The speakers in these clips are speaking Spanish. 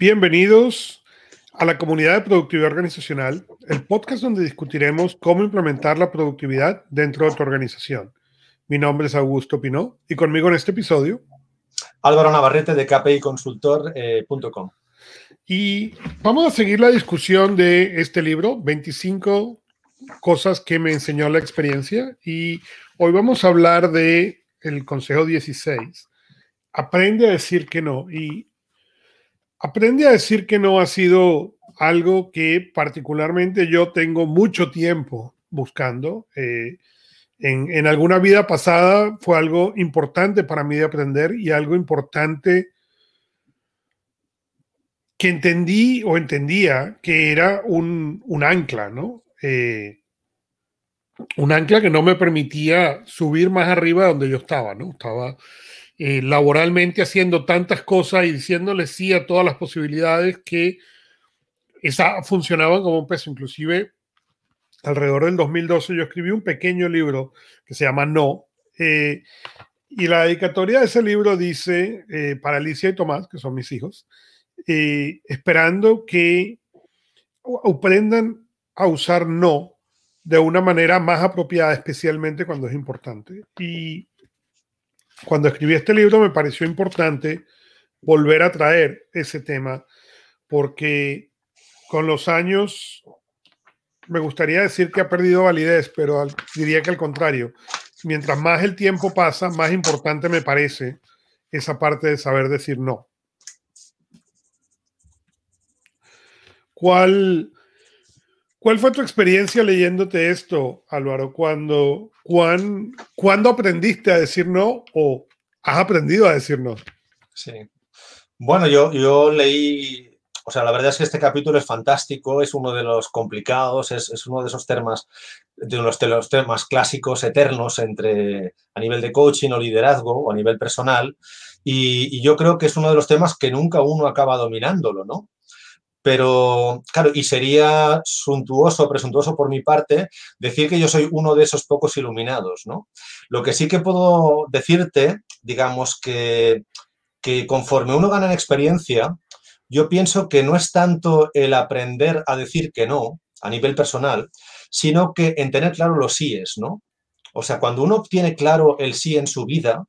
Bienvenidos a la comunidad de productividad organizacional, el podcast donde discutiremos cómo implementar la productividad dentro de tu organización. Mi nombre es Augusto Pinó y conmigo en este episodio. Álvaro Navarrete de kpiconsultor.com. Eh, y vamos a seguir la discusión de este libro, 25 cosas que me enseñó la experiencia. Y hoy vamos a hablar de el consejo 16. Aprende a decir que no. Y aprende a decir que no ha sido algo que particularmente yo tengo mucho tiempo buscando. Eh, en, en, alguna vida pasada fue algo importante para mí de aprender y algo importante que entendí o entendía que era un, un ancla, ¿no? Eh, un ancla que no me permitía subir más arriba de donde yo estaba, ¿no? Estaba eh, laboralmente haciendo tantas cosas y diciéndole sí a todas las posibilidades que esa funcionaban como un peso. Inclusive, alrededor del 2012 yo escribí un pequeño libro que se llama No. Eh, y la dedicatoria de ese libro dice, para Alicia y Tomás, que son mis hijos, esperando que aprendan a usar no de una manera más apropiada, especialmente cuando es importante. Y cuando escribí este libro me pareció importante volver a traer ese tema porque con los años me gustaría decir que ha perdido validez, pero diría que al contrario, mientras más el tiempo pasa, más importante me parece esa parte de saber decir no. ¿Cuál, ¿Cuál fue tu experiencia leyéndote esto, Álvaro? ¿Cuándo, cuán, ¿Cuándo aprendiste a decir no o has aprendido a decir no? Sí. Bueno, yo, yo leí, o sea, la verdad es que este capítulo es fantástico, es uno de los complicados, es, es uno de esos temas, de los, de los temas clásicos eternos entre a nivel de coaching o liderazgo o a nivel personal. Y, y yo creo que es uno de los temas que nunca uno acaba dominándolo, ¿no? Pero, claro, y sería suntuoso, presuntuoso por mi parte, decir que yo soy uno de esos pocos iluminados, ¿no? Lo que sí que puedo decirte, digamos que, que conforme uno gana en experiencia, yo pienso que no es tanto el aprender a decir que no a nivel personal, sino que en tener claro los síes, ¿no? O sea, cuando uno tiene claro el sí en su vida,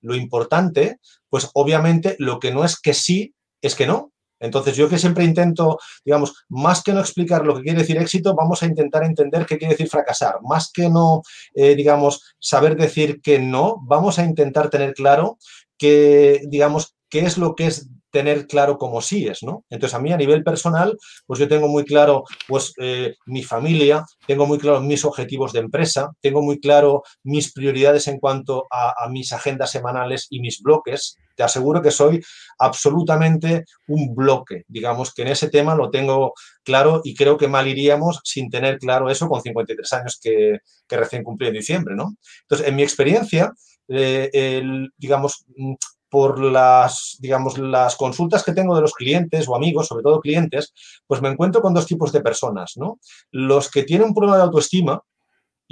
lo importante, pues obviamente lo que no es que sí, es que no. Entonces, yo que siempre intento, digamos, más que no explicar lo que quiere decir éxito, vamos a intentar entender qué quiere decir fracasar. Más que no, eh, digamos, saber decir que no, vamos a intentar tener claro que, digamos, qué es lo que es tener claro cómo sí es, ¿no? Entonces, a mí a nivel personal, pues yo tengo muy claro, pues, eh, mi familia, tengo muy claro mis objetivos de empresa, tengo muy claro mis prioridades en cuanto a, mis agendas semanales y mis bloques. Te aseguro que soy absolutamente un bloque, digamos que en ese tema lo tengo claro y creo que mal iríamos sin tener claro eso con 53 años que, recién cumplí en diciembre, ¿no? Entonces, en mi experiencia, eh, el, digamos, por las, digamos, las consultas que tengo de los clientes o amigos, sobre todo clientes, pues me encuentro con dos tipos de personas, ¿no? Los que tienen un problema de autoestima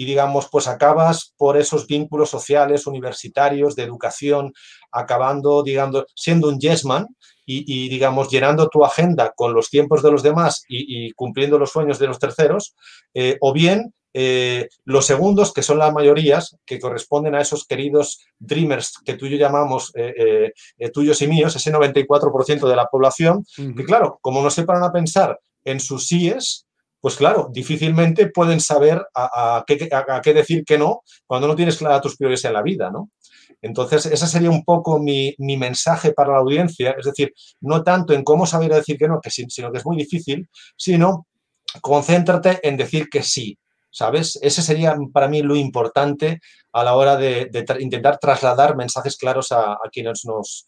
y, digamos, pues acabas por esos vínculos sociales, universitarios, de educación, acabando, digamos, siendo un yes man y, digamos, llenando tu agenda con los tiempos de los demás y, cumpliendo los sueños de los terceros, eh, o bien eh, los segundos, que son las mayorías, que corresponden a esos queridos dreamers que tú y yo llamamos eh, eh, tuyos y míos, ese 94% de la población, que claro, como no se paran a pensar en sus síes, pues claro, difícilmente pueden saber a, qué, decir que no cuando no tienes clara tus prioridades en la vida, ¿no? Entonces, ese sería un poco mi, mensaje para la audiencia, es decir, no tanto en cómo saber decir que no, que, sino que es muy difícil, sino concéntrate en decir que sí, ¿sabes? Ese sería para mí lo importante a la hora de, intentar trasladar mensajes claros a, quienes nos,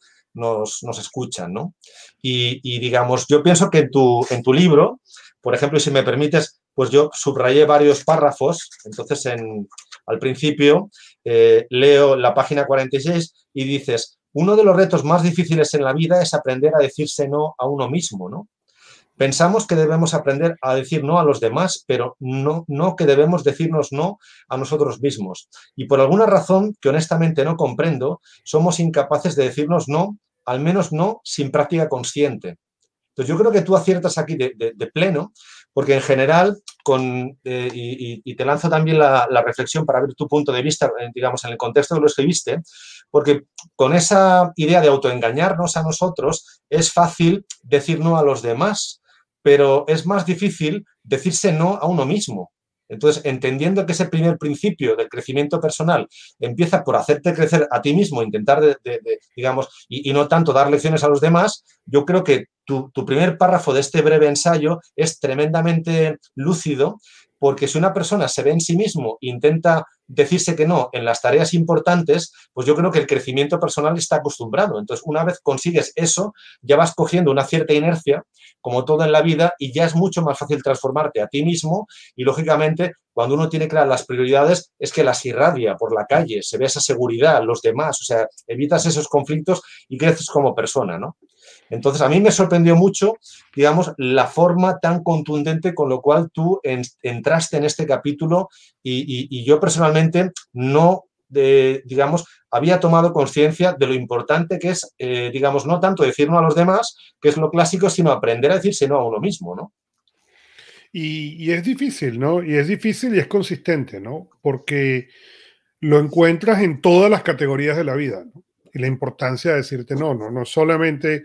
escuchan, ¿no? Y, digamos, yo pienso que en tu libro, por ejemplo, si me permites, pues yo subrayé varios párrafos, entonces en, al principio eh, leo la página 46 y dices, uno de los retos más difíciles en la vida es aprender a decirse no a uno mismo, ¿no? Pensamos que debemos aprender a decir no a los demás, pero no, no que debemos decirnos no a nosotros mismos. Y por alguna razón que honestamente no comprendo, somos incapaces de decirnos no, al menos no sin práctica consciente. Entonces yo creo que tú aciertas aquí de, pleno, porque en general, con, eh, y, te lanzo también la, reflexión para ver tu punto de vista, eh, digamos, en el contexto que lo escribiste, porque con esa idea de autoengañarnos a nosotros es fácil decir no a los demás, pero es más difícil decirse no a uno mismo. Entonces, entendiendo que ese primer principio del crecimiento personal empieza por hacerte crecer a ti mismo, intentar, digamos, y, no tanto dar lecciones a los demás, yo creo que tu, primer párrafo de este breve ensayo es tremendamente lúcido porque si una persona se ve en sí mismo intenta decirse que no en las tareas importantes, pues yo creo que el crecimiento personal está acostumbrado. Entonces, una vez consigues eso, ya vas cogiendo una cierta inercia, como todo en la vida, y ya es mucho más fácil transformarte a ti mismo y, lógicamente, cuando uno tiene claras las prioridades, es que las irradia por la calle, se ve esa seguridad, los demás, o sea, evitas esos conflictos y creces como persona, ¿no? Entonces, a mí me sorprendió mucho, digamos, la forma tan contundente con lo cual tú entraste en este capítulo y, yo personalmente no, digamos, había tomado conciencia de lo importante que es, eh, digamos, no tanto decir no a los demás, que es lo clásico, sino aprender a decirse no a uno mismo, ¿no? Y, es difícil, ¿no? Y es difícil y es consistente, ¿no? Porque lo encuentras en todas las categorías de la vida, ¿no? Y la importancia de decirte no, no, no solamente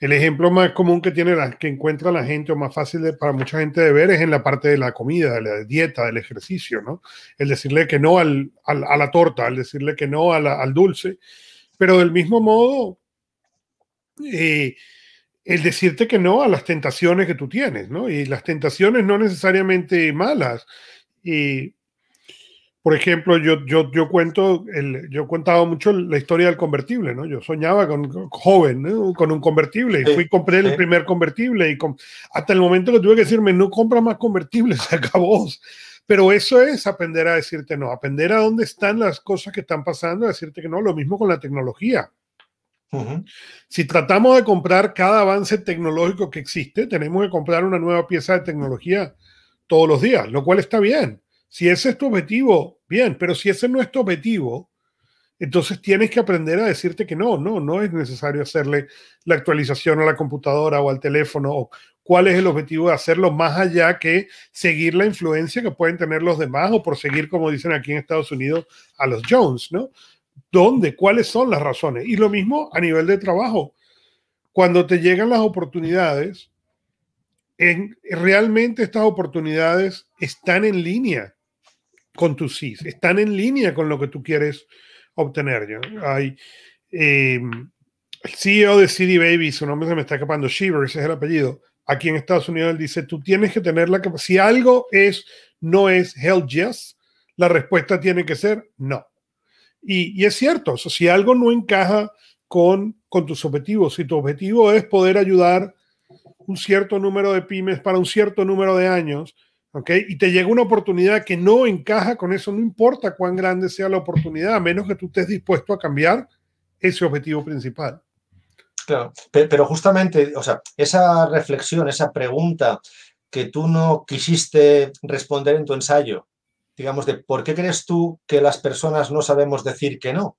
el ejemplo más común que tiene que encuentra la gente o más fácil para mucha gente de ver es en la parte de la comida, de la dieta, del ejercicio, ¿no? El decirle que no al, a la torta, el decirle que no al dulce, pero del mismo modo, eh, el decirte que no a las tentaciones que tú tienes, ¿no? Y las tentaciones no necesariamente malas. Y por ejemplo, yo, yo, yo cuento, el, yo contaba mucho la historia del convertible, ¿no? Yo soñaba con joven, con un convertible y fui y compré el primer convertible y hasta el momento que tuve que decirme, no compra más convertibles, se acabó. Pero eso es aprender a decirte no, aprender a dónde están las cosas que están pasando, decirte que no, lo mismo con la tecnología. Si tratamos de comprar cada avance tecnológico que existe, tenemos que comprar una nueva pieza de tecnología todos los días, lo cual está bien. Si ese es tu objetivo, bien, pero si ese no es tu objetivo, entonces tienes que aprender a decirte que no, no, no es necesario hacerle la actualización a la computadora o al teléfono o cuál es el objetivo de hacerlo más allá que seguir la influencia que pueden tener los demás o por seguir, como dicen aquí en Estados Unidos, a los Jones, ¿no? ¿Dónde? ¿Cuáles son las razones? Y lo mismo a nivel de trabajo. Cuando te llegan las oportunidades, en, realmente estas oportunidades están en línea con tus sí, están en línea con lo que tú quieres obtener. Hay, eh, el CEO de CD Baby, su nombre se me está escapando, Shiver, ese es el apellido. Aquí en Estados Unidos él dice, tú tienes que tener la capacidad, si algo es, no es hell yes, la respuesta tiene que ser no. Y, y es cierto, si algo no encaja con, con tus objetivos, si tu objetivo es poder ayudar un cierto número de pymes para un cierto número de años, y te llega una oportunidad que no encaja con eso, no importa cuán grande sea la oportunidad, a menos que tú estés dispuesto a cambiar ese objetivo principal. Claro, pero justamente, o sea, esa reflexión, esa pregunta que tú no quisiste responder en tu ensayo, digamos, de por qué crees tú que las personas no sabemos decir que no.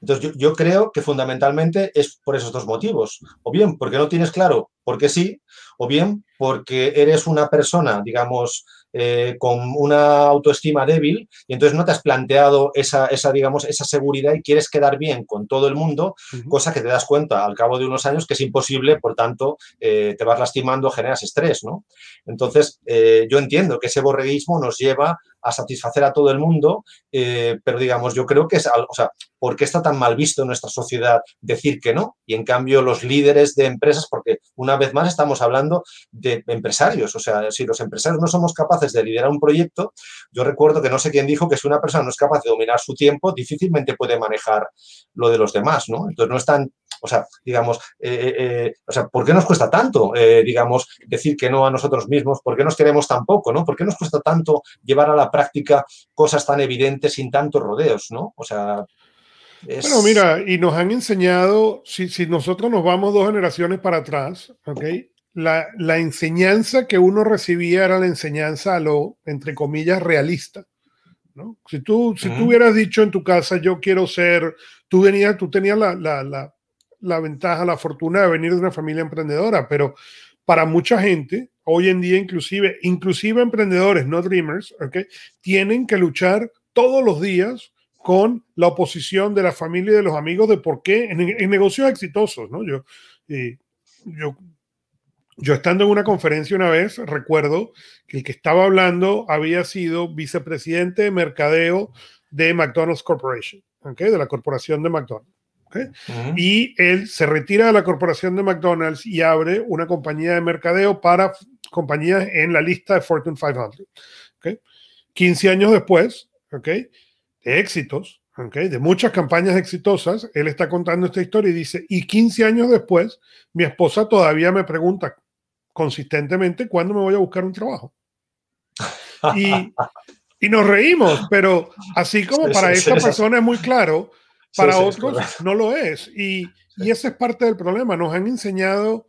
Entonces, yo, yo, creo que fundamentalmente es por esos dos motivos. O bien porque no tienes claro por qué sí, o bien porque eres una persona, digamos, eh, con una autoestima débil y entonces no te has planteado esa, esa, digamos, esa seguridad y quieres quedar bien con todo el mundo, cosa que te das cuenta al cabo de unos años que es imposible, por tanto, eh, te vas lastimando, generas estrés, ¿no? Entonces, eh, yo entiendo que ese borreguismo nos lleva a satisfacer a todo el mundo, pero digamos, yo creo que es, o sea, ¿por qué está tan mal visto en nuestra sociedad decir que no? Y en cambio los líderes de empresas, porque una vez más estamos hablando de empresarios, o sea, si los empresarios no somos capaces de liderar un proyecto, yo recuerdo que no sé quién dijo que si una persona no es capaz de dominar su tiempo, difícilmente puede manejar lo de los demás, ¿no? Entonces no están o sea, digamos, eh, eh, eh, o sea, ¿por qué nos cuesta tanto, digamos, decir que no a nosotros mismos? ¿Por qué nos queremos tan poco, no? ¿Por qué nos cuesta tanto llevar a la práctica cosas tan evidentes sin tantos rodeos, no? O sea, bueno, mira, y nos han enseñado, si, si, nosotros nos vamos dos generaciones para atrás, ¿ok? La, la, enseñanza que uno recibía era la enseñanza a lo, entre comillas, realista. ¿no? Si, tú, si tú hubieras dicho en tu casa, yo quiero ser, tú, venías, tú tenías la, la, la ventaja, la fortuna de venir de una familia emprendedora, pero para mucha gente, hoy en día inclusive, inclusive emprendedores, no dreamers, ¿okay? tienen que luchar todos los días con la oposición de la familia y de los amigos de por qué en, negocios exitosos, ¿no? Yo, yo, yo estando en una conferencia una vez, recuerdo que el que estaba hablando había sido vicepresidente de mercadeo de McDonald's Corporation, ¿okay? de la corporación de McDonald's. Y él se retira de la corporación de McDonald's y abre una compañía de mercadeo para compañías en la lista de Fortune 500. ¿okay? 15 años después, ¿okay? de éxitos, ¿okay? de muchas campañas exitosas, él está contando esta historia y dice, y 15 años después, mi esposa todavía me pregunta consistentemente cuándo me voy a buscar un trabajo. Y, y nos reímos, pero así como para esta persona es muy claro, para otros no lo es. Y, y ese es parte del problema. Nos han enseñado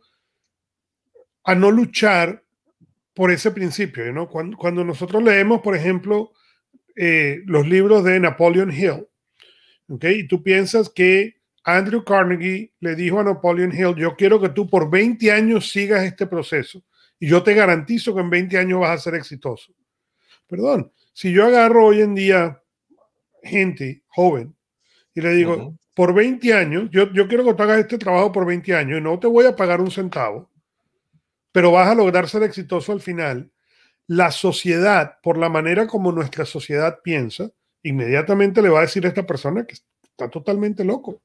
a no luchar por ese principio. ¿no? Cuando, cuando nosotros leemos, por ejemplo, eh, los libros de Napoleon Hill, ¿okay? y tú piensas que Andrew Carnegie le dijo a Napoleon Hill, yo quiero que tú por 20 años sigas este proceso y yo te garantizo que en 20 años vas a ser exitoso. Perdón, si yo agarro hoy en día gente joven y le digo, por 20 años, yo, yo quiero que tú hagas este trabajo por 20 años y no te voy a pagar un centavo, pero vas a lograr ser exitoso al final. La sociedad, por la manera como nuestra sociedad piensa, inmediatamente le va a decir a esta persona que está totalmente loco.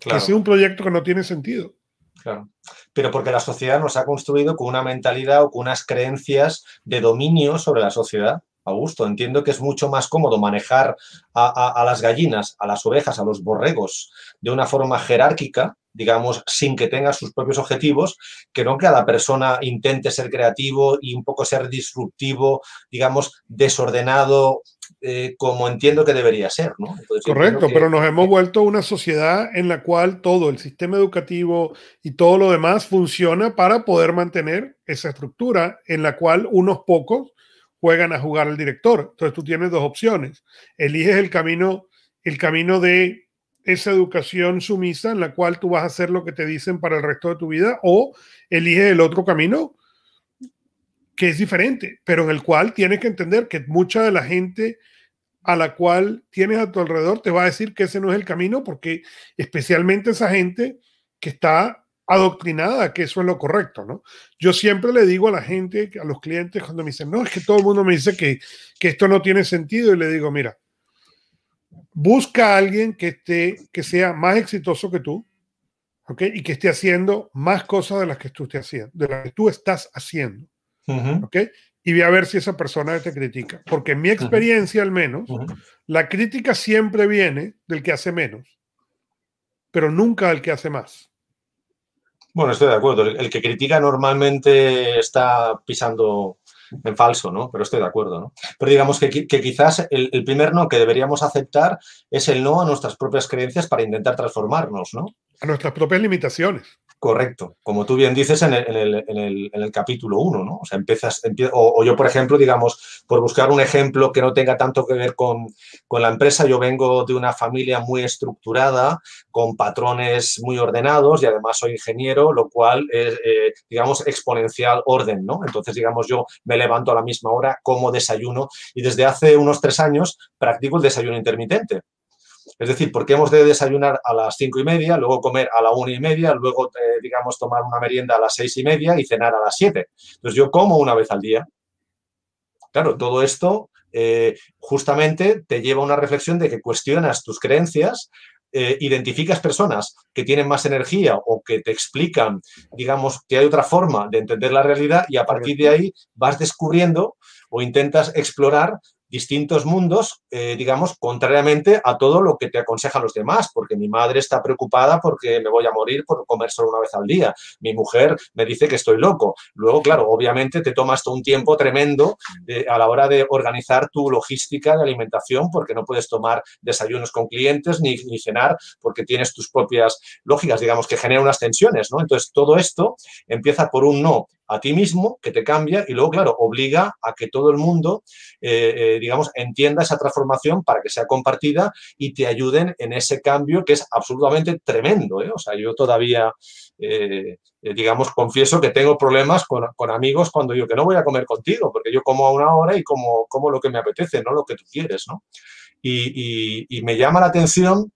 Que es un proyecto que no tiene sentido. Claro. Pero porque la sociedad nos ha construido con una mentalidad o con unas creencias de dominio sobre la sociedad. Augusto, entiendo que es mucho más cómodo manejar a, las gallinas, a las ovejas, a los borregos de una forma jerárquica, digamos, sin que tenga sus propios objetivos, que no que la persona intente ser creativo y un poco ser disruptivo, digamos, desordenado, eh, como entiendo que debería ser, ¿no? Correcto, pero nos hemos vuelto una sociedad en la cual todo el sistema educativo y todo lo demás funciona para poder mantener esa estructura en la cual unos pocos juegan a jugar al director. Entonces tú tienes dos opciones. Eliges el camino, el camino de esa educación sumisa en la cual tú vas a hacer lo que te dicen para el resto de tu vida o eliges el otro camino que es diferente, pero en el cual tienes que entender que mucha de la gente a la cual tienes a tu alrededor te va a decir que ese no es el camino porque especialmente esa gente que está adoctrinada que eso es lo correcto, ¿no? Yo siempre le digo a la gente, a los clientes, cuando me dicen, no, es que todo el mundo me dice que, que esto no tiene sentido, y le digo, mira, busca a alguien que, esté, que sea más exitoso que tú, ¿ok? Y que esté haciendo más cosas de las que tú, haciendo, de las que tú estás haciendo, ¿ok? Y ve a ver si esa persona te critica. Porque en mi experiencia, al menos, la crítica siempre viene del que hace menos, pero nunca del que hace más. Bueno, estoy de acuerdo. El, que critica normalmente está pisando en falso, ¿no? Pero estoy de acuerdo, ¿no? Pero digamos que, quizás el, primer no que deberíamos aceptar es el no a nuestras propias creencias para intentar transformarnos, ¿no? A nuestras propias limitaciones. Correcto, como tú bien dices en el, capítulo 1, ¿no? O sea, empiezas, o, yo, por ejemplo, digamos, por buscar un ejemplo que no tenga tanto que ver con, la empresa, yo vengo de una familia muy estructurada, con patrones muy ordenados y además soy ingeniero, lo cual es, eh, digamos, exponencial orden, ¿no? Entonces, digamos, yo me levanto a la misma hora, como desayuno y desde hace unos tres años practico el desayuno intermitente. Es decir, porque hemos de desayunar a las cinco y media, luego comer a la una y media, luego, eh, digamos, tomar una merienda a las seis y media y cenar a las siete. Entonces, yo como una vez al día. Claro, todo esto eh, justamente te lleva a una reflexión de que cuestionas tus creencias, eh, identificas personas que tienen más energía o que te explican, digamos, que hay otra forma de entender la realidad y a partir de ahí vas descubriendo o intentas explorar distintos mundos, eh, digamos, contrariamente a todo lo que te aconsejan los demás, porque mi madre está preocupada porque me voy a morir por comer solo una vez al día, mi mujer me dice que estoy loco. Luego, claro, obviamente te tomas todo un tiempo tremendo eh, a la hora de organizar tu logística de alimentación, porque no puedes tomar desayunos con clientes ni, ni cenar, porque tienes tus propias lógicas, digamos, que generan unas tensiones, ¿no? Entonces, todo esto empieza por un no a ti mismo, que te cambia y luego, claro, obliga a que todo el mundo, eh, eh, digamos, entienda esa transformación para que sea compartida y te ayuden en ese cambio que es absolutamente tremendo. O sea, yo todavía, digamos, confieso que tengo problemas con, amigos cuando digo que no voy a comer contigo, porque yo como a una hora y como, como lo que me apetece, no lo que tú quieres, ¿no? y me llama la atención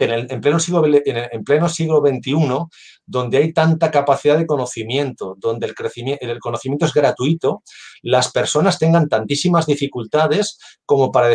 en, pleno siglo, en, pleno siglo XXI, donde hay tanta capacidad de conocimiento, donde el, crecimiento, el conocimiento es gratuito, las personas tengan tantísimas dificultades como para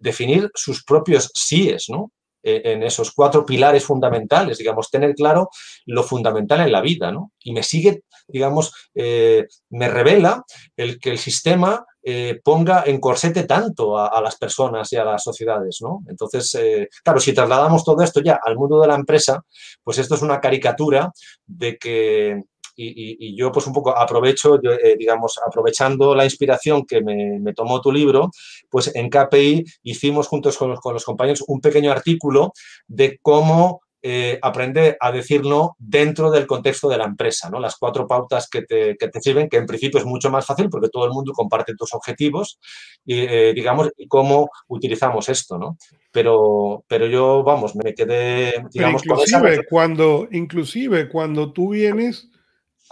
definir sus propios síes, ¿no? E, en esos cuatro pilares fundamentales, digamos, tener claro lo fundamental en la vida, ¿no? Y me sigue, digamos, eh, me revela el que el sistema eh, ponga en corsete tanto a, las personas y a las sociedades, ¿no? Entonces, eh, claro, si trasladamos todo esto ya al mundo de la empresa, pues esto es una caricatura de que, y, yo pues un poco aprovecho, eh, digamos, aprovechando la inspiración que me, tomó tu libro, pues en KPI hicimos juntos con los compañeros un pequeño artículo de cómo eh, aprender a decir no dentro del contexto de la empresa, ¿no? Las cuatro pautas que te, sirven, que en principio es mucho más fácil porque todo el mundo comparte tus objetivos y, eh, digamos, cómo utilizamos esto, ¿no? Pero, pero yo, vamos, me quedé, digamos, inclusive, cuando, inclusive cuando tú vienes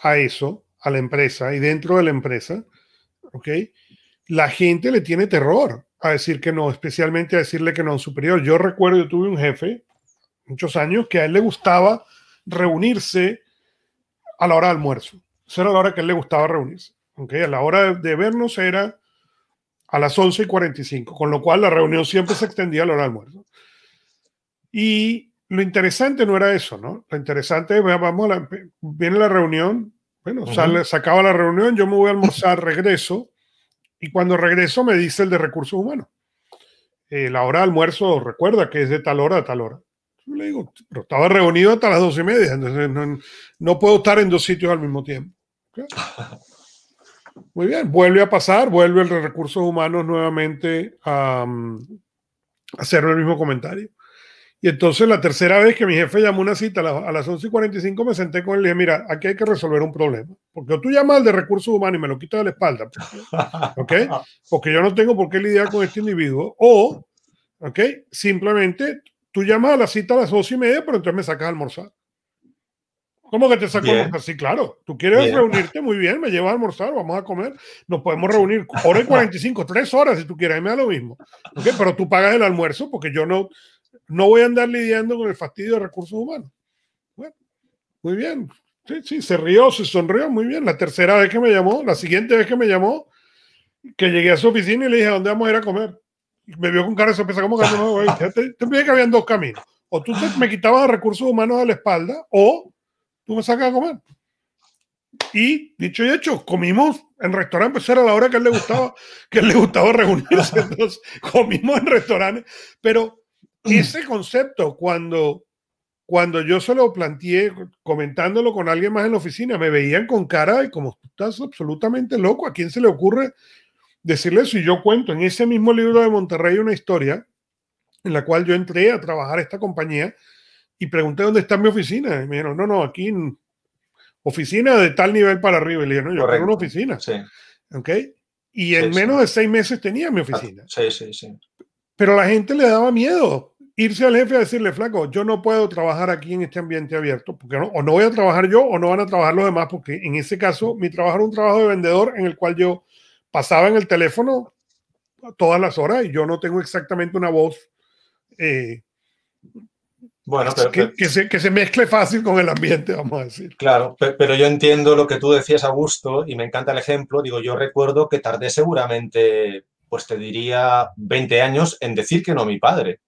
a eso, a la empresa y dentro de la empresa, ¿ok? La gente le tiene terror a decir que no, especialmente a decirle que no a un superior. Yo recuerdo, yo tuve un jefe muchos años, que a él le gustaba reunirse a la hora de almuerzo. Esa era la hora que a él le gustaba reunirse. ¿okay? A la hora de vernos era a las 11 y 45, con lo cual la reunión siempre se extendía a la hora de almuerzo. Y lo interesante no era eso, ¿no? Lo interesante es, vamos, la, viene la reunión, bueno, sale, se acaba la reunión, yo me voy a almorzar, regreso, y cuando regreso me dice el de recursos humanos. Eh, la hora de almuerzo, recuerda que es de tal hora a tal hora. Le digo, pero estaba reunido hasta las doce y media, entonces no, puedo estar en dos sitios al mismo tiempo. Muy bien, vuelve a pasar, vuelve el recursos humanos nuevamente a, hacer el mismo comentario. Y entonces la tercera vez que mi jefe llamó una cita a, las 11 y 45 me senté con él y le dije, mira, aquí hay que resolver un problema. Porque tú llamas al de recursos humanos y me lo quitas de la espalda, ¿ok? Porque yo no tengo por qué lidiar con este individuo. O, ¿ok? Simplemente Tú llamas a la cita a las dos y media, pero entonces me sacas a almorzar. ¿Cómo que te saco a almorzar? Sí, claro. Tú quieres reunirte, muy bien, me llevas a almorzar, vamos a comer. Nos podemos reunir hora y 45, tres horas si tú quieres, me da lo mismo. Pero tú pagas el almuerzo porque yo no, no voy a andar lidiando con el fastidio de recursos humanos. Bueno, muy bien. Sí, sí, se rió, se sonrió, muy bien. La tercera vez que me llamó, la siguiente vez que me llamó, que llegué a su oficina y le dije, ¿a dónde vamos a ir a comer? Me vio con cara de sorpresa, como que no, güey? Te, te que habían dos caminos. O tú me quitabas recursos humanos de la espalda, o tú me sacas a comer. Y dicho y hecho, comimos en restaurante, pues era la hora que a él le gustaba, que él le gustaba reunirse. Entonces, comimos en restaurantes. Pero ese concepto, cuando, cuando yo se lo planteé comentándolo con alguien más en la oficina, me veían con cara y como tú estás absolutamente loco, ¿a quién se le ocurre decirle eso. yo cuento en ese mismo libro de Monterrey una historia en la cual yo entré a trabajar esta compañía y pregunté dónde está mi oficina. Y me dijeron, no, no, aquí oficina de tal nivel para arriba. Y le dije, no, yo tengo una oficina. Sí. ¿Ok? Y en menos de seis meses tenía mi oficina. Sí, sí, sí. Pero la gente le daba miedo irse al jefe a decirle, flaco, yo no puedo trabajar aquí en este ambiente abierto, porque o no voy a trabajar yo o no van a trabajar los demás, porque en ese caso mi trabajo era un trabajo de vendedor en el cual yo pasaba en el teléfono todas las horas y yo no tengo exactamente una voz eh, bueno, que, se, que, se, mezcle fácil con el ambiente, vamos a decir. Claro, pero, yo entiendo lo que tú decías, Augusto, y me encanta el ejemplo. Digo, yo recuerdo que tardé seguramente, pues te diría, 20 años en decir que no a mi padre.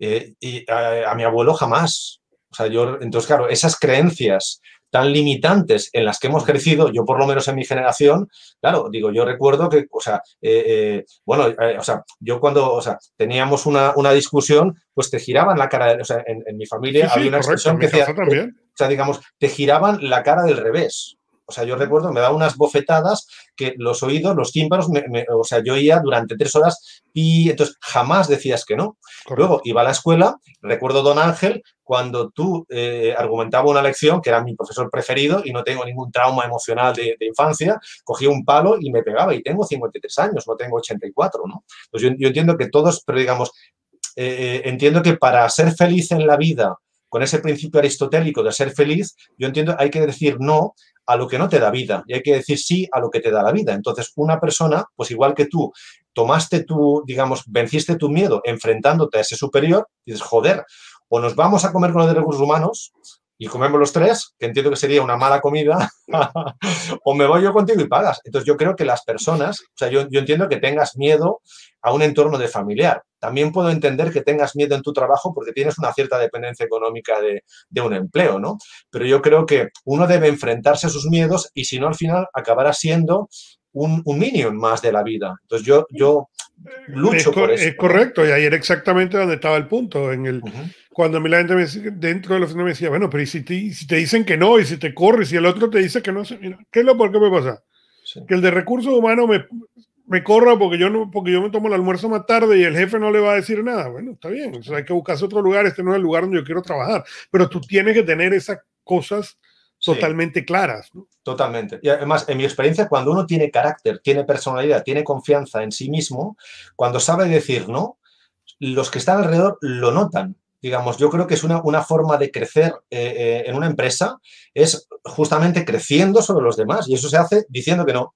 Eh, y a, a, mi abuelo jamás. O sea, yo, entonces, claro, esas creencias tan limitantes en las que hemos crecido, yo por lo menos en mi generación, claro, digo, yo recuerdo que, o sea, eh, eh, bueno, eh, o sea, yo cuando, o sea, teníamos una, discusión, pues te giraban la cara, o sea, en, mi familia había una expresión que decía, o sea, digamos, te giraban la cara del revés. O sea, yo recuerdo, me daba unas bofetadas que los oídos, los tímpanos, o sea, yo oía durante tres horas y entonces jamás decías que no. Luego iba a la escuela, recuerdo don Ángel, cuando tú eh, argumentaba una lección, que era mi profesor preferido y no tengo ningún trauma emocional de, infancia, cogía un palo y me pegaba y tengo 53 años, no tengo 84, ¿no? Pues yo, entiendo que todos, pero digamos, eh, eh, entiendo que para ser feliz en la vida, con ese principio aristotélico de ser feliz, yo entiendo hay que decir no a lo que no te da vida y hay que decir sí a lo que te da la vida. Entonces, una persona, pues igual que tú, tomaste tu, digamos, venciste tu miedo enfrentándote a ese superior, dices, joder, o nos vamos a comer con los de recursos humanos y comemos los tres, que entiendo que sería una mala comida, o me voy yo contigo y pagas. Entonces yo creo que las personas, o sea, yo, entiendo que tengas miedo a un entorno de familiar. También puedo entender que tengas miedo en tu trabajo porque tienes una cierta dependencia económica de, de un empleo, ¿no? Pero yo creo que uno debe enfrentarse a sus miedos y si no, al final acabará siendo un, un minion más de la vida. Entonces yo, yo lucho por eso. Es correcto, y ahí era exactamente donde estaba el punto. En el, Cuando a mí la gente me, dentro de la oficina me decía, bueno, pero ¿y si, te, si te dicen que no, y si te corres, y el otro te dice que no, ¿qué es lo por qué me pasa? Que el de recursos humanos me, me corra porque yo, no, porque yo me tomo el almuerzo más tarde y el jefe no le va a decir nada. Bueno, está bien, o sea, hay que buscarse otro lugar, este no es el lugar donde yo quiero trabajar, pero tú tienes que tener esas cosas totalmente claras. Totalmente. Y además, en mi experiencia, cuando uno tiene carácter, tiene personalidad, tiene confianza en sí mismo, cuando sabe decir no, los que están alrededor lo notan. Digamos, yo creo que es una, una forma de crecer eh, eh, en una empresa, es justamente creciendo sobre los demás y eso se hace diciendo que no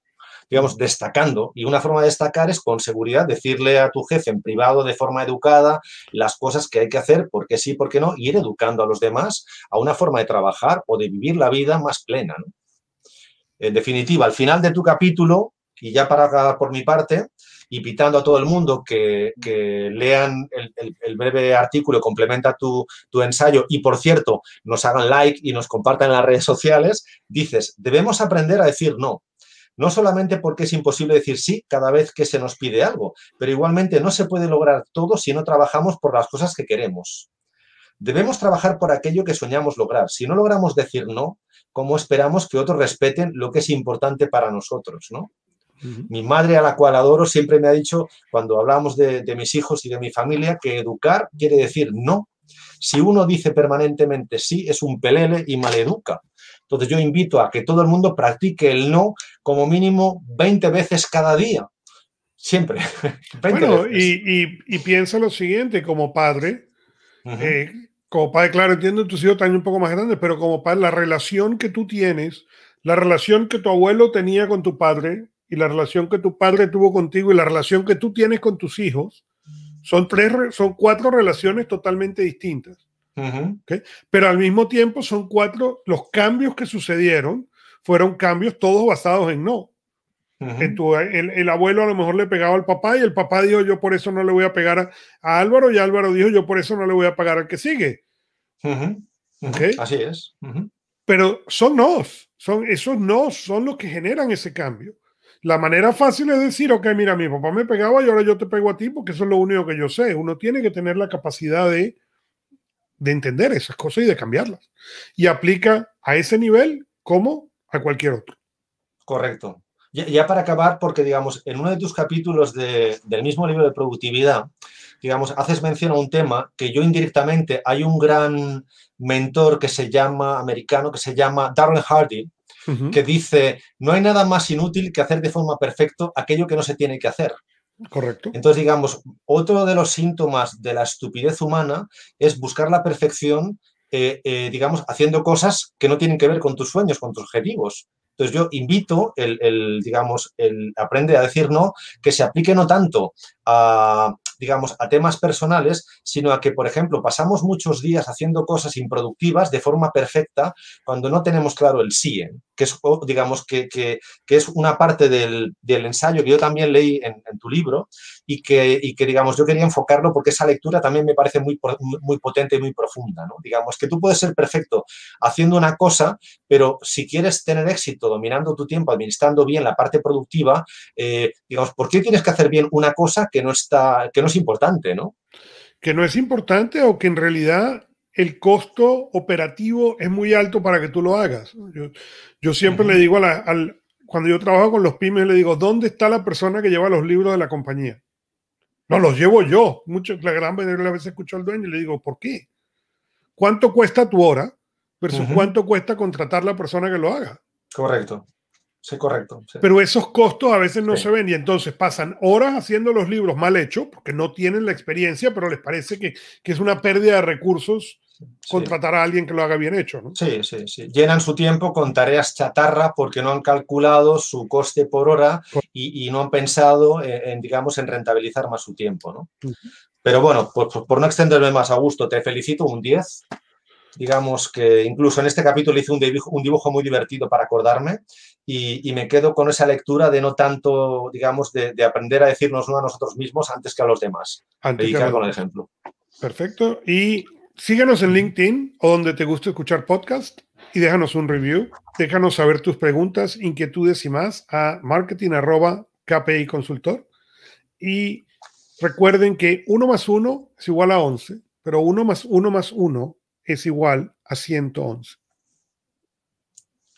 digamos, destacando. Y una forma de destacar es con seguridad decirle a tu jefe en privado de forma educada las cosas que hay que hacer, porque sí, porque no, y ir educando a los demás a una forma de trabajar o de vivir la vida más plena. En definitiva, al final de tu capítulo, y ya para por mi parte, invitando a todo el mundo que, lean el, breve artículo, complementa tu, tu, ensayo y, por cierto, nos hagan like y nos compartan en las redes sociales, dices, debemos aprender a decir no. No solamente porque es imposible decir sí cada vez que se nos pide algo, pero igualmente no se puede lograr todo si no trabajamos por las cosas que queremos. Debemos trabajar por aquello que soñamos lograr. Si no logramos decir no, ¿cómo esperamos que otros respeten lo que es importante para nosotros? ¿no? Mi madre, a la cual adoro, siempre me ha dicho, cuando hablamos de, de mis hijos y de mi familia, que educar quiere decir no. Si uno dice permanentemente sí, es un pelele y maleduca. Entonces yo invito a que todo el mundo practique el no como mínimo 20 veces cada día. Siempre. bueno, y, piensa lo siguiente, como padre, eh, como padre, claro, entiendo tus hijos también un poco más grandes, pero como padre, la relación que tú tienes, la relación que tu abuelo tenía con tu padre y la relación que tu padre tuvo contigo y la relación que tú tienes con tus hijos, son tres, son cuatro relaciones totalmente distintas. Pero al mismo tiempo son cuatro, los cambios que sucedieron fueron cambios todos basados en no. el, abuelo a lo mejor le pegaba al papá y el papá dijo yo por eso no le voy a pegar a, Álvaro y Álvaro dijo yo por eso no le voy a pagar al que sigue. Así es. Pero son nos, son, esos no son los que generan ese cambio. La manera fácil es decir, ok, mira, mi papá me pegaba y ahora yo te pego a ti porque eso es lo único que yo sé. Uno tiene que tener la capacidad de de entender esas cosas y de cambiarlas. Y aplica a ese nivel como a cualquier otro. Correcto. Ya, para acabar, porque digamos, en uno de tus capítulos del mismo libro de productividad, digamos, haces mención a un tema que yo indirectamente, hay un gran mentor que se llama, americano, que se llama Darren Hardy, que dice, no hay nada más inútil que hacer de forma perfecta aquello que no se tiene que hacer. Correcto. Entonces, digamos, otro de los síntomas de la estupidez humana es buscar la perfección, eh, eh, digamos, haciendo cosas que no tienen que ver con tus sueños, con tus objetivos. Entonces yo invito el, el, digamos, el aprende a decir no, que se aplique no tanto a, digamos, a temas personales, sino a que, por ejemplo, pasamos muchos días haciendo cosas improductivas de forma perfecta cuando no tenemos claro el sí, ¿eh? que es, digamos, que, que, es una parte del, del, ensayo que yo también leí en tu libro y que, y que, digamos, yo quería enfocarlo porque esa lectura también me parece muy, muy potente y muy profunda, ¿no? Digamos, que tú puedes ser perfecto haciendo una cosa, pero si quieres tener éxito dominando tu tiempo, administrando bien la parte productiva, eh, digamos, ¿por qué tienes que hacer bien una cosa que no está, que no es importante, ¿no? Que no es importante o que en realidad el costo operativo es muy alto para que tú lo hagas. Yo, siempre le digo a la, al, cuando yo trabajo con los pymes, le digo, ¿dónde está la persona que lleva los libros de la compañía? No, los llevo yo. Mucho, la gran mayoría de las veces escucho al dueño y le digo, ¿por qué? ¿Cuánto cuesta tu hora versus cuánto cuesta contratar la persona que lo haga? Correcto. Sí, correcto. Pero esos costos a veces no se ven y entonces pasan horas haciendo los libros mal hechos porque no tienen la experiencia, pero les parece que, que es una pérdida de recursos contratar a alguien que lo haga bien hecho. ¿no? Sí, sí, sí. Llenan su tiempo con tareas chatarra porque no han calculado su coste por hora y, y no han pensado en, digamos, en rentabilizar más su tiempo. ¿no? Pero bueno, por, por, no extenderme más a gusto, te felicito un 10. Digamos que incluso en este capítulo hice un dibujo, un dibujo muy divertido para acordarme y, y, me quedo con esa lectura de no tanto, digamos, de, de aprender a decirnos uno a nosotros mismos antes que a los demás. Dedicar con el ejemplo. Perfecto. Y Síguenos en LinkedIn o donde te guste escuchar podcast y déjanos un review. Déjanos saber tus preguntas, inquietudes y más a marketing consultor. Y recuerden que 1 más 1 es igual a 11, pero 1 más 1 más 1 es igual a 111.